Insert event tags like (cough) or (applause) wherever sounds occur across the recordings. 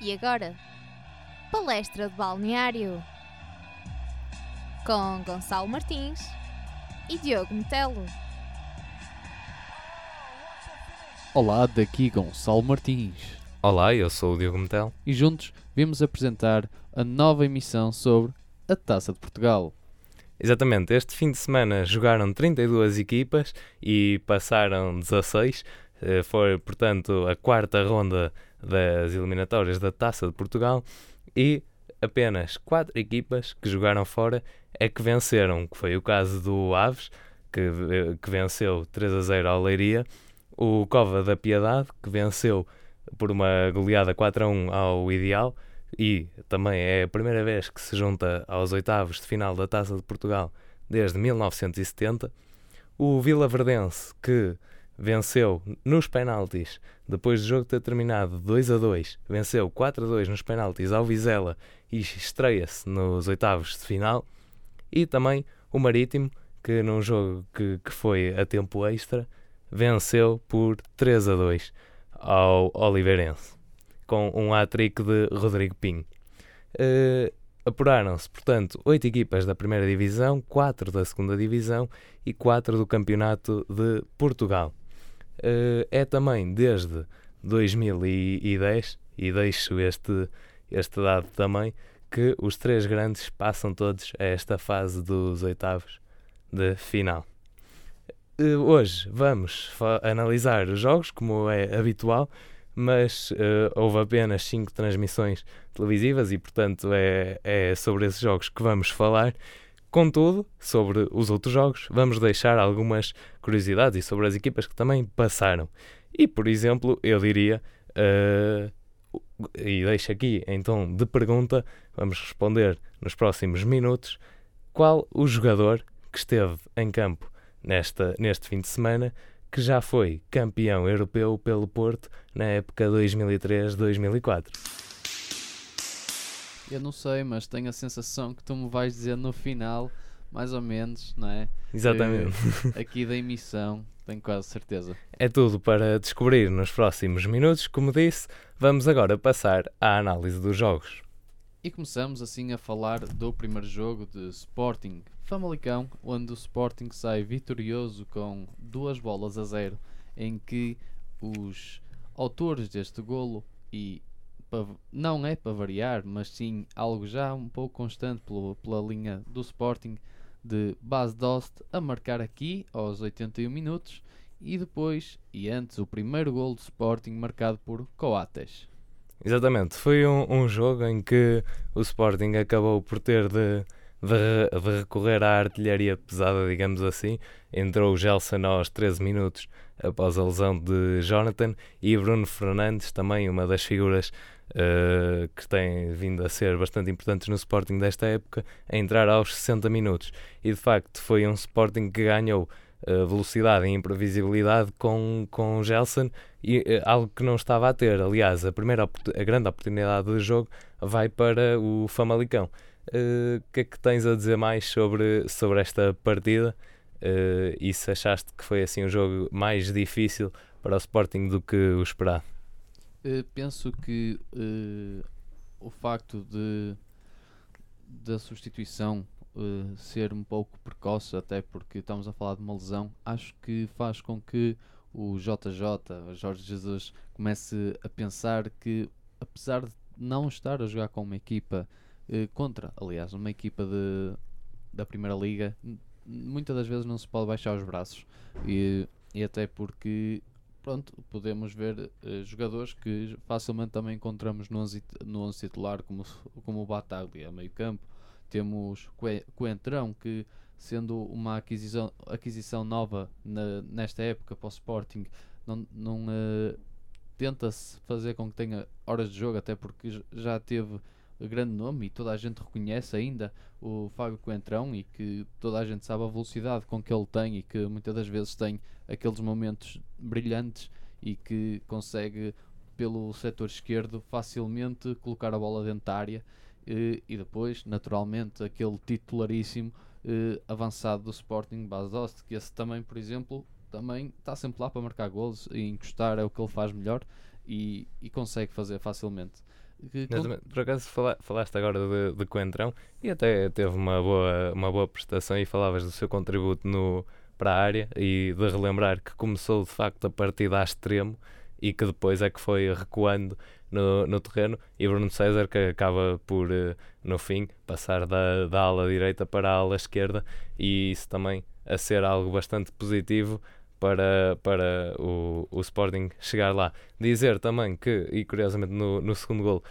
E agora, palestra de balneário com Gonçalo Martins e Diogo Metelo. Olá, daqui Gonçalo Martins. Olá, eu sou o Diogo Metel. E juntos vimos apresentar a nova emissão sobre a Taça de Portugal. Exatamente, este fim de semana jogaram 32 equipas e passaram 16. Eh, Foi, portanto, a quarta ronda das eliminatórias da Taça de Portugal e apenas quatro equipas que jogaram fora é que venceram, que foi o caso do Aves, que, eh, que venceu 3 a 0 ao Leiria, o Cova da Piedade, que venceu por uma goleada 4 a 1 ao Ideal, e também é a primeira vez que se junta aos oitavos de final da Taça de Portugal desde 1970. O Vila Verdense, que venceu nos penaltis, depois do jogo ter terminado 2 a 2, venceu 4 a 2 nos penaltis ao Vizela e estreia-se nos oitavos de final. E também o Marítimo, que num jogo que, que foi a tempo extra, venceu por 3 a 2 ao Oliveirense, com um hat-trick de Rodrigo Pinho. Eh, Apuraram-se, portanto, oito equipas da primeira divisão, quatro da segunda divisão e quatro do campeonato de Portugal. Eh, é também desde 2010, e deixo este, este dado também, que os três grandes passam todos a esta fase dos oitavos de final. Eh, Hoje vamos analisar os jogos, como é habitual, mas eh, houve apenas 5 transmissões televisivas e, portanto, é, é sobre esses jogos que vamos falar. Contudo, sobre os outros jogos, vamos deixar algumas curiosidades e sobre as equipas que também passaram. E, por exemplo, eu diria, eh, e deixo aqui tom de pergunta, vamos responder nos próximos minutos, qual o jogador que esteve em campo nesta, neste fim de semana que já foi campeão europeu pelo Porto na época 2003-2004. Eu não sei, mas tenho a sensação que tu me vais dizer no final, mais ou menos, não é? Exatamente. (laughs) Aqui da emissão, tenho quase certeza. É tudo para descobrir nos próximos minutos. Como disse, vamos agora passar à análise dos jogos. E começamos assim a falar do primeiro jogo de Sporting Famalicão, onde o Sporting sai vitorioso com duas bolas a zero, em que os autores deste golo, e pa- não é para variar, mas sim algo já um pouco constante pelo- pela linha do Sporting, de Bas Dost a marcar aqui aos 81 minutos, e depois, e antes, o primeiro golo do Sporting marcado por Coates. Exatamente, foi um, um jogo em que o Sporting acabou por ter de, de, de recorrer à artilharia pesada, digamos assim. Entrou o Gelson aos 13 minutos após a lesão de Jonathan e Bruno Fernandes, também uma das figuras eh, que tem vindo a ser bastante importantes no Sporting desta época, a entrar aos 60 minutos. E de facto foi um Sporting que ganhou eh, velocidade e imprevisibilidade com, com Gelson e eh, algo que não estava a ter. Aliás, a primeira a grande oportunidade do jogo vai para o Famalicão. O que é que tens a dizer mais sobre, sobre esta partida? Eh, e se achaste que foi assim um jogo mais difícil para o Sporting do que o esperado? Eh, penso que eh, o facto de da substituição eh, ser um pouco precoce, até porque estamos a falar de uma lesão, acho que faz com que o JJ, Jorge Jesus, comece a pensar que, apesar de não estar a jogar com uma equipa contra, aliás, uma equipa de, da Primeira Liga, muitas das vezes não se pode baixar os braços. E, e até porque pronto, podemos ver eh, jogadores que facilmente também encontramos no 11, no 11 titular, como, como o Bataglia, a meio campo. Temos Coe- Coentrão, que sendo uma aquisição, aquisição nova na- nesta época para o Sporting, não, não eh, tenta-se fazer com que tenha horas de jogo, até porque já teve grande nome e toda a gente reconhece ainda o Fábio Coentrão e que toda a gente sabe a velocidade com que ele tem e que muitas das vezes tem aqueles momentos brilhantes e que consegue pelo setor esquerdo facilmente colocar a bola área eh, e depois, naturalmente, aquele titularíssimo eh, avançado do Sporting, Bas Dost, que esse também, por exemplo, também está sempre lá para marcar golos e encostar é o que ele faz melhor e, e consegue fazer facilmente. Que. Por acaso fala- falaste agora de, de Coentrão e até teve uma boa, uma boa prestação e falavas do seu contributo no, para a área e de relembrar que começou de facto a partir a extremo e que depois é que foi recuando no, no terreno e Bruno César que acaba por eh, no fim passar da, da ala direita para a ala esquerda e isso também a ser algo bastante positivo para, para o, o Sporting chegar lá. Dizer também que, e curiosamente no, no segundo gol,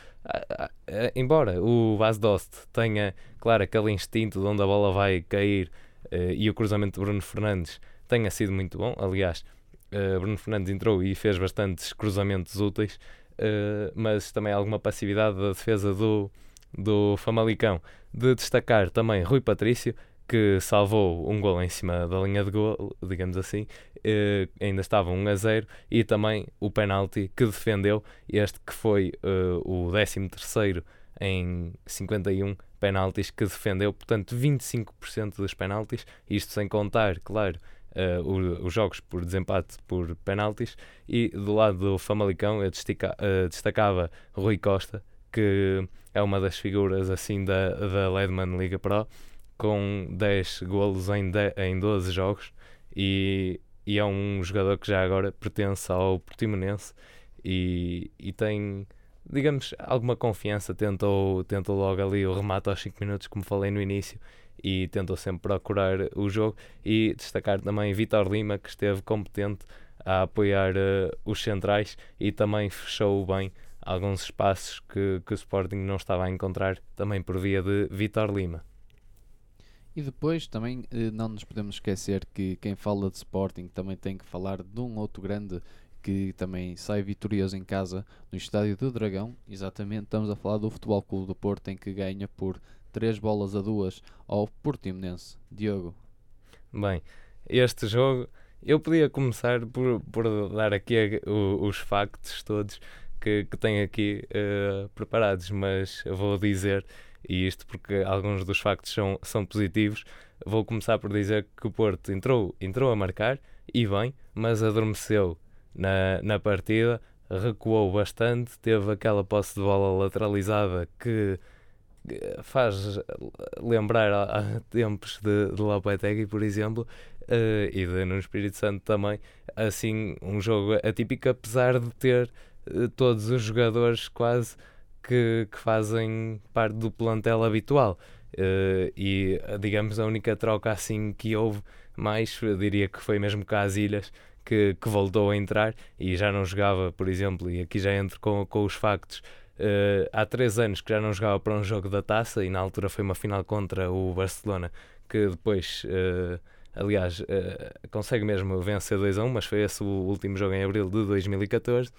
embora o Vaz Dost tenha, claro, aquele instinto de onde a bola vai cair eh, e o cruzamento de Bruno Fernandes tenha sido muito bom, aliás, eh, Bruno Fernandes entrou e fez bastantes cruzamentos úteis, eh, mas também alguma passividade da defesa do, do Famalicão. De destacar também Rui Patrício, que salvou um gol em cima da linha de gol, digamos assim, eh, ainda estava 1 a 0, e também o penalti que defendeu, este que foi eh, o 13º em 51 penaltis que defendeu, portanto 25% dos penaltis, isto sem contar, claro, o- os jogos por desempate por penaltis, e do lado do Famalicão eu destica- destacava Rui Costa, que é uma das figuras assim da, da Ledman Liga Pro, com 10 golos em, em 12 jogos e, e é um jogador que já agora pertence ao Portimonense e, e tem, digamos, alguma confiança, tentou, tentou logo ali o remate aos 5 minutos, como falei no início, e tentou sempre procurar o jogo e destacar também Vitor Lima, que esteve competente a apoiar eh, os centrais e também fechou bem alguns espaços que, que o Sporting não estava a encontrar, também por via de Vitor Lima. E depois também eh, não nos podemos esquecer que quem fala de Sporting também tem que falar de um outro grande que também sai vitorioso em casa no estádio do Dragão. Exatamente, estamos a falar do Futebol Clube do Porto, em que ganha por 3 bolas a 2 ao Portimonense. Diogo. Bem, este jogo eu podia começar por, por dar aqui a- o- os factos todos que, que tenho aqui eh, preparados, mas vou dizer, e isto porque alguns dos factos são, são positivos, vou começar por dizer que o Porto entrou, entrou a marcar e bem, mas adormeceu na, na partida, recuou bastante, teve aquela posse de bola lateralizada que faz lembrar a, tempos de, de Lopetegui, por exemplo, eh, e de Nuno Espírito Santo também, assim, um jogo atípico, apesar de ter eh, todos os jogadores quase que, que fazem parte do plantel habitual. Eh, e, digamos, a única troca assim que houve mais, diria que foi mesmo Casilhas, que, que voltou a entrar e já não jogava, por exemplo, e aqui já entro com, com os factos, eh, há três anos que já não jogava para um jogo da taça e na altura foi uma final contra o Barcelona que depois, eh, aliás, consegue mesmo vencer 2 a 1, mas foi esse o último jogo em abril de 2014.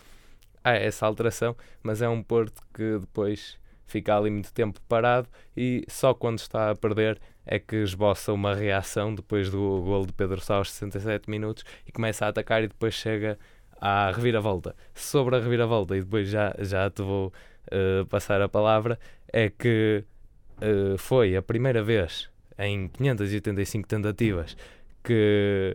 Há essa alteração, mas é um Porto que depois fica ali muito tempo parado e só quando está a perder é que esboça uma reação depois do gol de Pedro Sá aos 67 minutos e começa a atacar e depois chega à reviravolta. Sobre a reviravolta, e depois já, já te vou eh, passar a palavra, é que eh, foi a primeira vez em 585 tentativas que,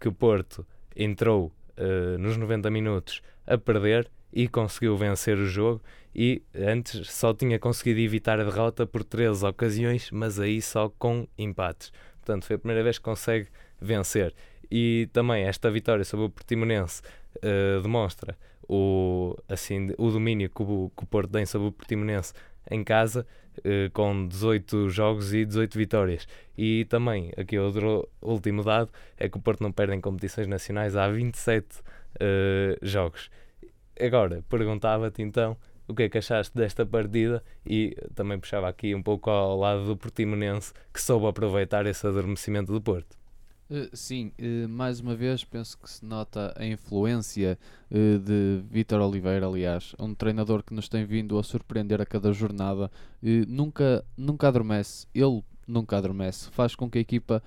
que Porto entrou eh, nos 90 minutos a perder e conseguiu vencer o jogo e antes só tinha conseguido evitar a derrota por 13 ocasiões, mas aí só com empates. Portanto, foi a primeira vez que consegue vencer. E também esta vitória sobre o Portimonense eh, demonstra o, assim, o domínio que o, que o Porto tem sobre o Portimonense em casa, eh, com 18 jogos e 18 vitórias. E também, aqui outro último dado, é que o Porto não perde em competições nacionais há 27 eh, jogos. Agora, perguntava-te então o que é que achaste desta partida? E também puxava aqui um pouco ao lado do Portimonense que soube aproveitar esse adormecimento do Porto. Eh, sim, eh, mais uma vez penso que se nota a influência eh, de Vítor Oliveira, aliás, um treinador que nos tem vindo a surpreender a cada jornada, nunca, nunca adormece, ele nunca adormece, faz com que a equipa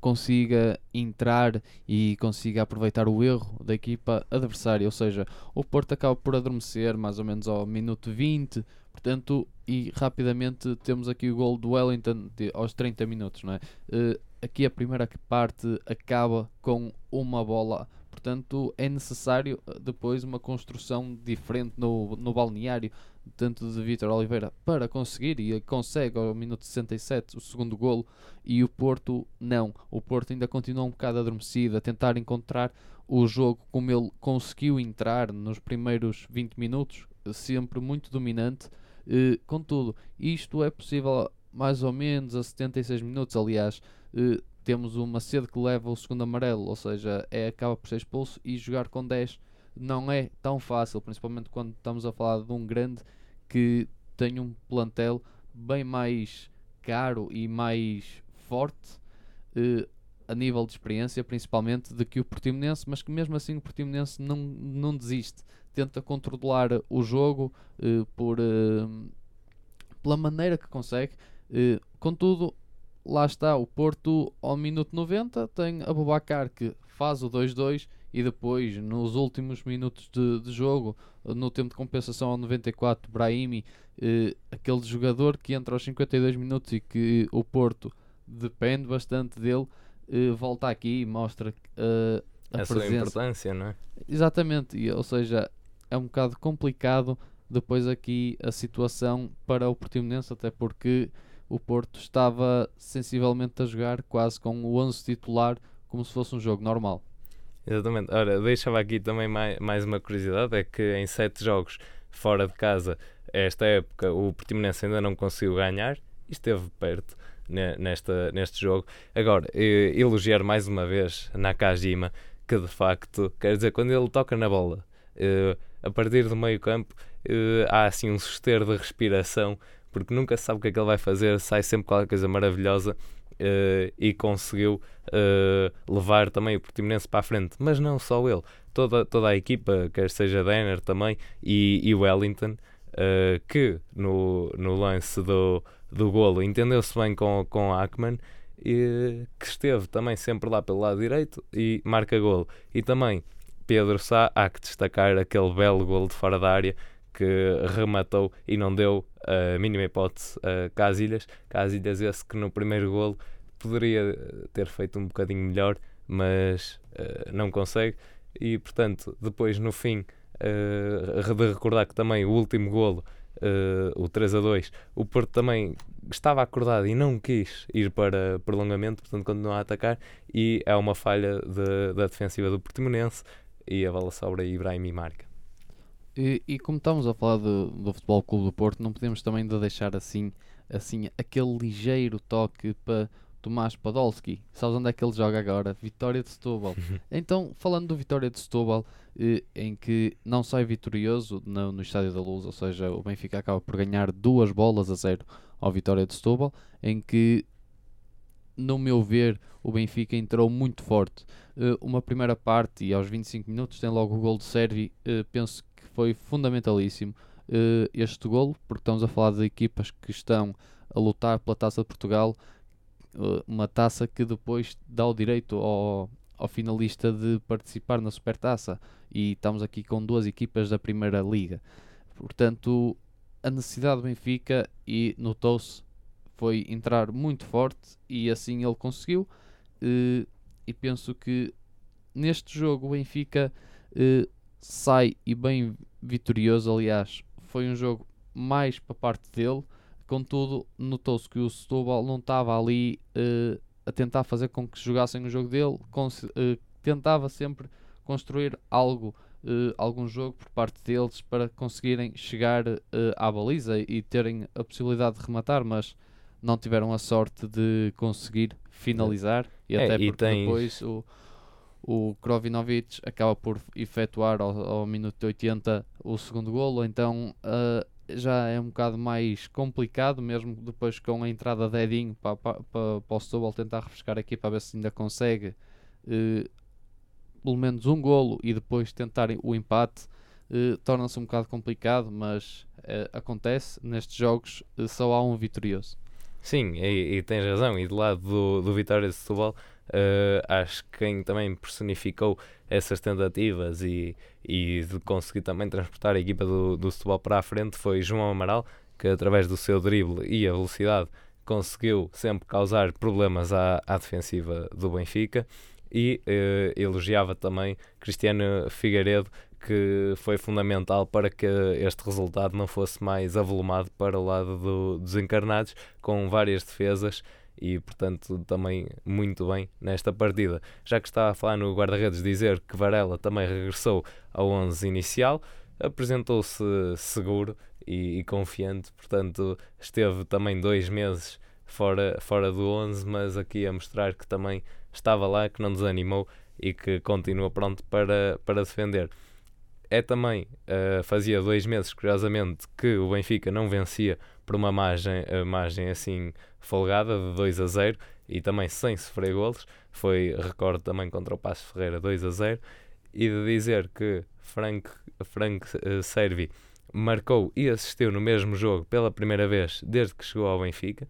consiga entrar e consiga aproveitar o erro da equipa adversária, ou seja, o Porto acaba por adormecer mais ou menos ao minuto 20, portanto, e rapidamente temos aqui o gol do Wellington aos 30 minutos, não é? Eh, aqui a primeira parte acaba com uma bola portanto é necessário depois uma construção diferente no, no balneário, tanto de Vítor Oliveira para conseguir, e consegue ao minuto 67 o segundo golo, e o Porto não. O Porto ainda continua um bocado adormecido, a tentar encontrar o jogo como ele conseguiu entrar nos primeiros 20 minutos, sempre muito dominante. Eh, contudo, isto é possível mais ou menos a 76 minutos. Aliás, eh, temos o Macedo que leva o segundo amarelo, ou seja, é, acaba por ser expulso e jogar com 10 não é tão fácil, principalmente quando estamos a falar de um grande que tem um plantel bem mais caro e mais forte eh, a nível de experiência, principalmente, do que o Portimonense, mas que mesmo assim o Portimonense não, não desiste, tenta controlar o jogo eh, por, eh, pela maneira que consegue. Contudo, lá está o Porto ao minuto 90, tem Abubacar que faz o 2-2 e depois nos últimos minutos de, de, jogo, no tempo de compensação ao 94, Brahimi, eh, aquele jogador que entra aos 52 minutos e que o Porto depende bastante dele, eh, volta aqui e mostra uh, a, a sua importância, não é? Exatamente, e, ou seja, é um bocado complicado depois aqui a situação para o Portimonense, até porque o Porto estava sensivelmente a jogar quase com o 11 titular, como se fosse um jogo normal. Exatamente. Ora, deixava aqui também mais, mais uma curiosidade: é que em sete jogos fora de casa, esta época, o Portimonense ainda não conseguiu ganhar e esteve perto nesta, neste jogo. Agora, elogiar mais uma vez Nakajima, que de facto, quer dizer, quando ele toca na bola, eh, a partir do meio campo, eh, há assim um suster de respiração, porque nunca sabe o que é que ele vai fazer, sai sempre qualquer coisa maravilhosa uh, e conseguiu uh, levar também o Portimonense para a frente. Mas não só ele, toda, toda a equipa, quer seja Denner também e, e Wellington, uh, que no, no lance do, do golo entendeu-se bem com, com Ackman. E, que esteve também sempre lá pelo lado direito e marca golo. E também Pedro Sá, há que destacar aquele belo golo de fora da área que rematou e não deu a mínima hipótese a Casilhas. Casilhas esse que no primeiro golo poderia ter feito um bocadinho melhor, mas uh, não consegue. E portanto, depois no fim, uh, de recordar que também o último golo, uh, o 3 a 2, o Porto também estava acordado e não quis ir para prolongamento, portanto continua a atacar e é uma falha de, da defensiva do Portimonense e a bola sobra Ibrahim e marca. E, e, como estamos a falar do, do Futebol Clube do Porto, não podemos também de deixar assim, assim aquele ligeiro toque para Tomás Podolski. Sabes onde é que ele joga agora? Vitória de Setúbal. (laughs) então, falando do Vitória de Setúbal, eh, em que não sai vitorioso no, no Estádio da Luz, ou seja, o Benfica acaba por ganhar duas bolas a zero ao Vitória de Setúbal, em que, no meu ver, o Benfica entrou muito forte. Uh, uma primeira parte e aos 25 minutos tem logo o gol de Servi, uh, penso foi fundamentalíssimo uh, este golo, porque estamos a falar de equipas que estão a lutar pela Taça de Portugal, uh, uma taça que depois dá o direito ao, ao finalista de participar na Supertaça, e estamos aqui com duas equipas da Primeira Liga. Portanto, a necessidade do Benfica e notou-se foi entrar muito forte e assim ele conseguiu. Uh, e penso que neste jogo o Benfica uh, sai e bem vitorioso. Aliás, foi um jogo mais para parte dele. Contudo, notou-se que o Setúbal não estava ali uh, a tentar fazer com que jogassem o jogo dele. Uh, tentava sempre construir algo, uh, algum jogo por parte deles para conseguirem chegar à baliza e terem a possibilidade de rematar, mas não tiveram a sorte de conseguir finalizar. E é, até porque tens... depois o o Krovinovic acaba por efetuar ao, ao minuto 80 o segundo golo, então uh, já é um bocado mais complicado, mesmo depois com a entrada de Edinho para, para, para, o Setúbal tentar refrescar aqui para ver se ainda consegue uh, pelo menos um golo e depois tentar o empate, uh, torna-se um bocado complicado, mas acontece, nestes jogos só há um vitorioso. Sim, e, e tens razão, e do lado do, do Vitória de Setúbal Uh, acho que quem também personificou essas tentativas e, e de conseguir também transportar a equipa do, do Setúbal para a frente foi João Amaral, que através do seu drible e a velocidade conseguiu sempre causar problemas à, à defensiva do Benfica. e uh, elogiava também Cristiano Figueiredo, que foi fundamental para que este resultado não fosse mais avolumado para o lado do, dos encarnados, com várias defesas e, portanto, também muito bem nesta partida. Já que está a falar no guarda-redes, dizer que Varela também regressou ao 11 inicial, apresentou-se seguro e, e, confiante, portanto, esteve também dois meses fora, fora do 11, mas aqui a mostrar que também estava lá, que não desanimou e que continua pronto para, para defender é também, uh, fazia dois meses, curiosamente, que o Benfica não vencia por uma margem, uh, margem assim folgada de 2 a 0 e também sem sofrer golos. Foi recorde também contra o Passo Ferreira 2 a 0. E de dizer que Frank, Frank uh, Servi marcou e assistiu no mesmo jogo pela primeira vez desde que chegou ao Benfica.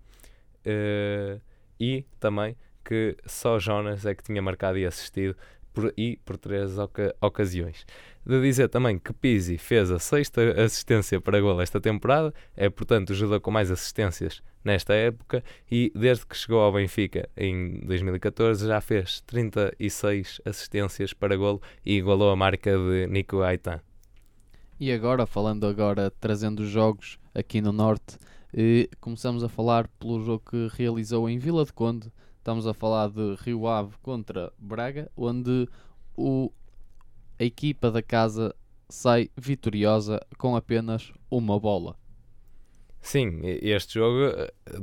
Uh, e também que só Jonas é que tinha marcado e assistido por, e por três oca ocasiões de dizer também que Pizzi fez a sexta assistência para gol esta temporada, é portanto o jogador com mais assistências nesta época e desde que chegou ao Benfica em 2014 já fez 36 assistências para golo e igualou a marca de Nico Aitan. E agora, falando agora, trazendo os jogos aqui no Norte, eh, começamos a falar pelo jogo que realizou em Vila de Conde. Estamos a falar de Rio Ave contra Braga, onde o a equipa da casa sai vitoriosa com apenas uma bola. Sim, este jogo,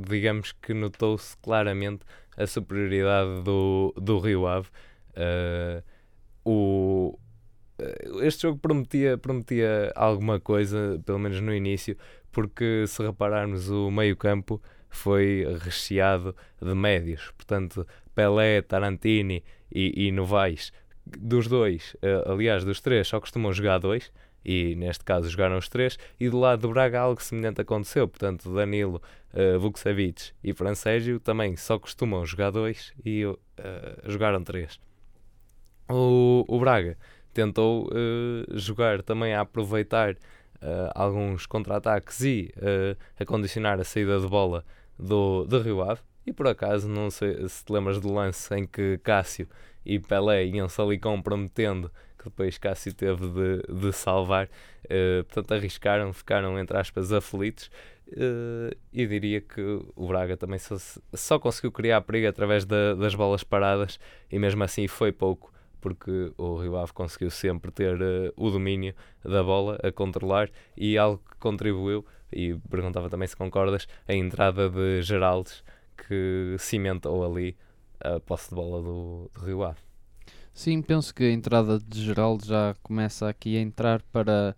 digamos que notou-se claramente a superioridade do, do Rio Ave. Uh, o, eh, este jogo prometia, prometia alguma coisa, pelo menos no início, porque se repararmos, o meio-campo foi recheado de médios. Portanto, Pelé, Tarantini e, e Novaes dos dois, uh, aliás, dos três, só costumam jogar dois, e neste caso jogaram os três, e do lado do Braga algo semelhante aconteceu, portanto Danilo, uh, Vukcevic e Francésio também só costumam jogar dois e uh, jogaram três. O, o Braga tentou uh, jogar também a aproveitar alguns contra-ataques e a condicionar a saída de bola do, do Rio Ave, e por acaso, não sei se te lembras do lance em que Cássio e Pelé iam-se ali comprometendo, que depois Cássio teve de, de salvar. Uh, portanto, arriscaram, ficaram, entre aspas, aflitos. Uh, e diria que o Braga também só, só conseguiu criar perigo através da, das bolas paradas e mesmo assim foi pouco porque o Rio Ave conseguiu sempre ter uh, o domínio da bola a controlar e algo que contribuiu e perguntava também se concordas a entrada de Geraldes que cimentou ali a posse de bola do, do Rio Ave. Sim, penso que a entrada de Geraldo já começa aqui a entrar para,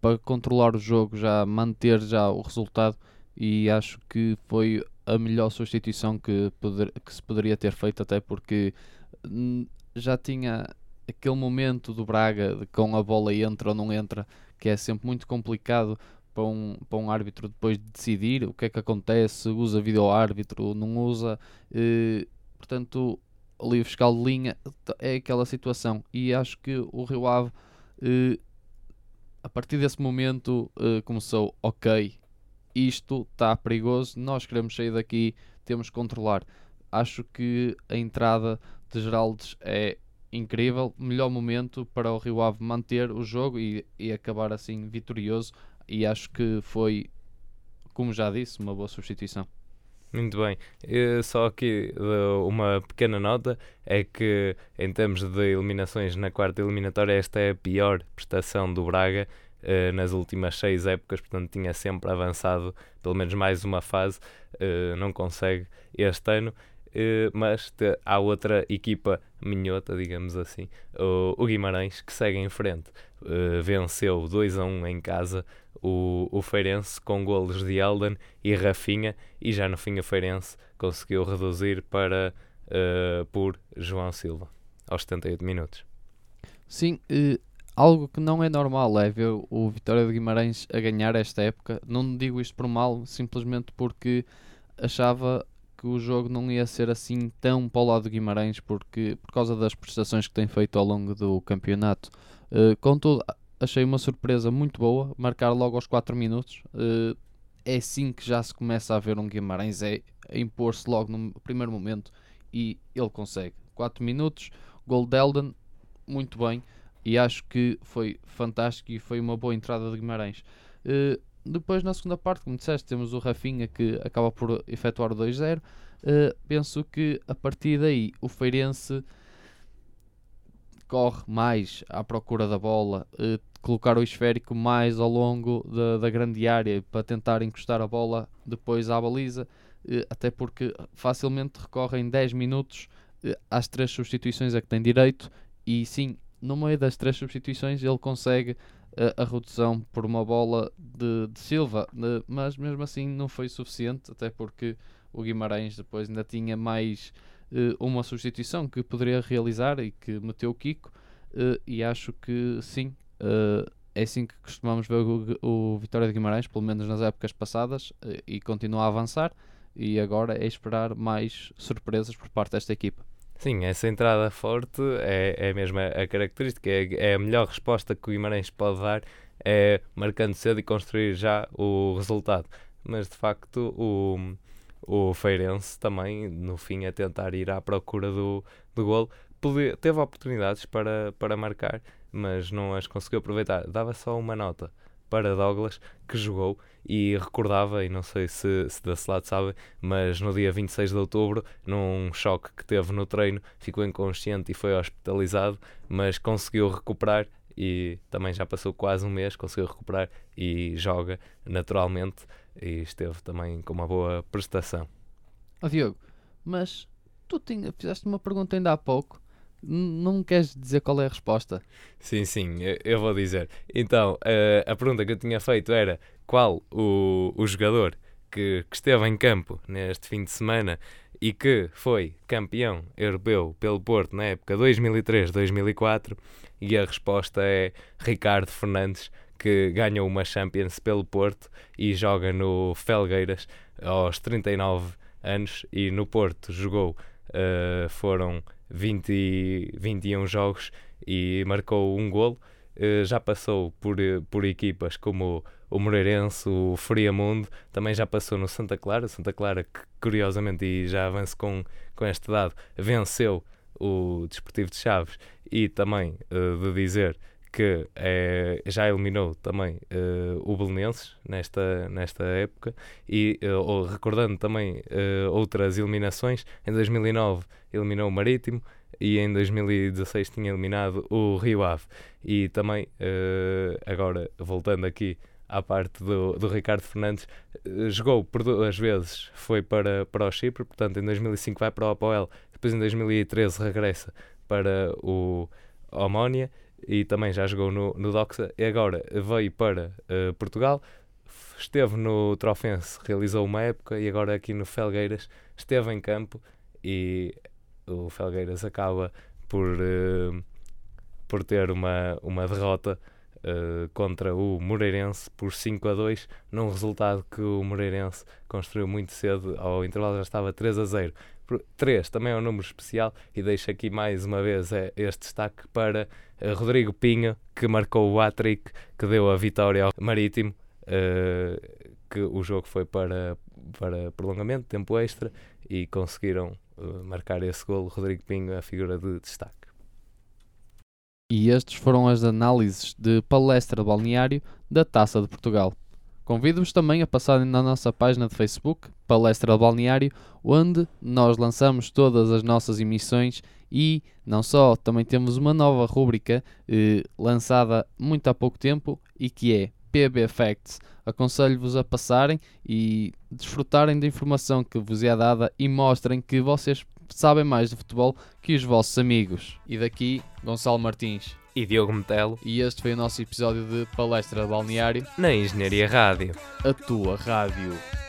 para controlar o jogo, já manter já o resultado e acho que foi a melhor substituição que, poder, que se poderia ter feito, até porque hum, já tinha aquele momento do Braga de com a bola entra ou não entra, que é sempre muito complicado para um, para um árbitro depois de decidir o que é que acontece, usa vídeo árbitro, não usa. Eh, portanto, ali o fiscal de linha é aquela situação. E acho que o Rio Ave, eh, a partir desse momento, eh, começou: ok, isto está perigoso, nós queremos sair daqui, temos que controlar. Acho que a entrada de Geraldes é incrível, melhor momento para o Rio Ave manter o jogo e, e acabar assim vitorioso. E acho que foi, como já disse, uma boa substituição. Muito bem. só aqui uma pequena nota é que em termos de eliminações na quarta eliminatória esta é a pior prestação do Braga uh, nas últimas seis épocas, portanto tinha sempre avançado pelo menos mais uma fase, uh, não consegue este ano. Uh, mas há outra equipa minhota, digamos assim, o, Guimarães, que segue em frente. venceu 2 a 1 em casa o, o Feirense com golos de Elden e Rafinha e já no fim o Feirense conseguiu reduzir para uh, por João Silva aos 78 minutos. Sim, algo que não é normal é ver o Vitória de Guimarães a ganhar esta época. Não digo isto por mal, simplesmente porque achava que o jogo não ia ser assim tão para o lado de Guimarães porque, por causa das prestações que tem feito ao longo do campeonato. Uh, contudo, achei uma surpresa muito boa, marcar logo aos 4 minutos. Uh, é assim que já se começa a ver um Guimarães, é impor-se logo no primeiro momento e ele consegue. 4 minutos, Gol de Eldon, muito bem. E acho que foi fantástico e foi uma boa entrada de Guimarães. Uh, depois, na segunda parte, como disseste, temos o Rafinha que acaba por efetuar o 2-0. Uh, penso que a partir daí o Feirense corre mais à procura da bola, uh, colocar o esférico mais ao longo da, grande área para tentar encostar a bola depois à baliza, uh, até porque facilmente recorre em 10 minutos às três substituições a que tem direito e sim, no meio das três substituições ele consegue a, redução por uma bola de, de Silva, mas mesmo assim não foi suficiente, até porque o Guimarães depois ainda tinha mais uh, uma substituição que poderia realizar e que meteu o Kiko. Uh, e acho que sim, uh, é assim que costumamos ver o, o, Vitória de Guimarães, pelo menos nas épocas passadas, e continua a avançar. E agora é esperar mais surpresas por parte desta equipa. Sim, essa entrada forte é, é mesmo a, característica, é, é, a melhor resposta que o Guimarães pode dar, é marcando cedo e construir já o resultado. Mas de facto, o, o Feirense também, no fim, a tentar ir à procura do, do golo. Teve oportunidades para, para marcar, mas não as conseguiu aproveitar. Dava só uma nota para Douglas, que jogou e recordava, e não sei se, se desse lado sabe, mas no dia 26 de outubro, num choque que teve no treino, ficou inconsciente e foi hospitalizado, mas conseguiu recuperar e também já passou quase um mês, conseguiu recuperar e joga naturalmente e esteve também com uma boa prestação. Oh, Diogo, mas tu tinha, fizeste uma pergunta ainda há pouco. Não queres dizer qual é a resposta? Sim, sim, eu vou dizer. Então, a, a pergunta que eu tinha feito era qual o, o jogador que, que esteve em campo neste fim de semana e que foi campeão europeu pelo Porto na época 2003-2004 e a resposta é Ricardo Fernandes que ganhou uma Champions pelo Porto e joga no Felgueiras aos 39 anos e no Porto jogou, uh, foram 20, 21 jogos e marcou um golo. Uh, já passou por, por equipas como o Moreirense, o Friamundo, também já passou no Santa Clara. Santa Clara, que curiosamente, e já avanço com, com este dado, venceu o Desportivo de Chaves e também uh, de dizer que é, já eliminou também uh, o Belenenses nesta, nesta época e uh, recordando também uh, outras eliminações, em 2009 eliminou o Marítimo e em 2016 tinha eliminado o Rio Ave. E também agora voltando aqui à parte do, do Ricardo Fernandes jogou por duas vezes foi para, para o Chipre, portanto em 2005 vai para o Apoel, depois em 2013 regressa para o Omónia e também já jogou no, no Doxa e agora veio para uh, Portugal. Esteve no Trofense, realizou uma época e agora aqui no Felgueiras esteve em campo e o Felgueiras acaba por, uh, por ter uma, uma derrota uh, contra o Moreirense por 5 a 2, num resultado que o Moreirense construiu muito cedo, ao intervalo já estava 3 a 0. 3 também é um número especial e deixo aqui mais uma vez é, este destaque para uh, Rodrigo Pinho, que marcou o hat-trick que deu a vitória ao Marítimo, uh, que o jogo foi para, para prolongamento, tempo extra, e conseguiram uh, marcar esse golo. Rodrigo Pinho é a figura de destaque. E estes foram as análises de palestra balneário da Taça de Portugal. Convido-vos também a passarem na nossa página de Facebook, Palestra Balneário, onde nós lançamos todas as nossas emissões e não só, também temos uma nova rúbrica eh, lançada muito há pouco tempo e que é PB Facts. Aconselho-vos a passarem e desfrutarem da informação que vos é dada e mostrem que vocês sabem mais de futebol que os vossos amigos. E daqui, Gonçalo Martins e Diogo Metelo. E este foi o nosso episódio de Palestra de Balneário na Engenharia Rádio. A tua rádio.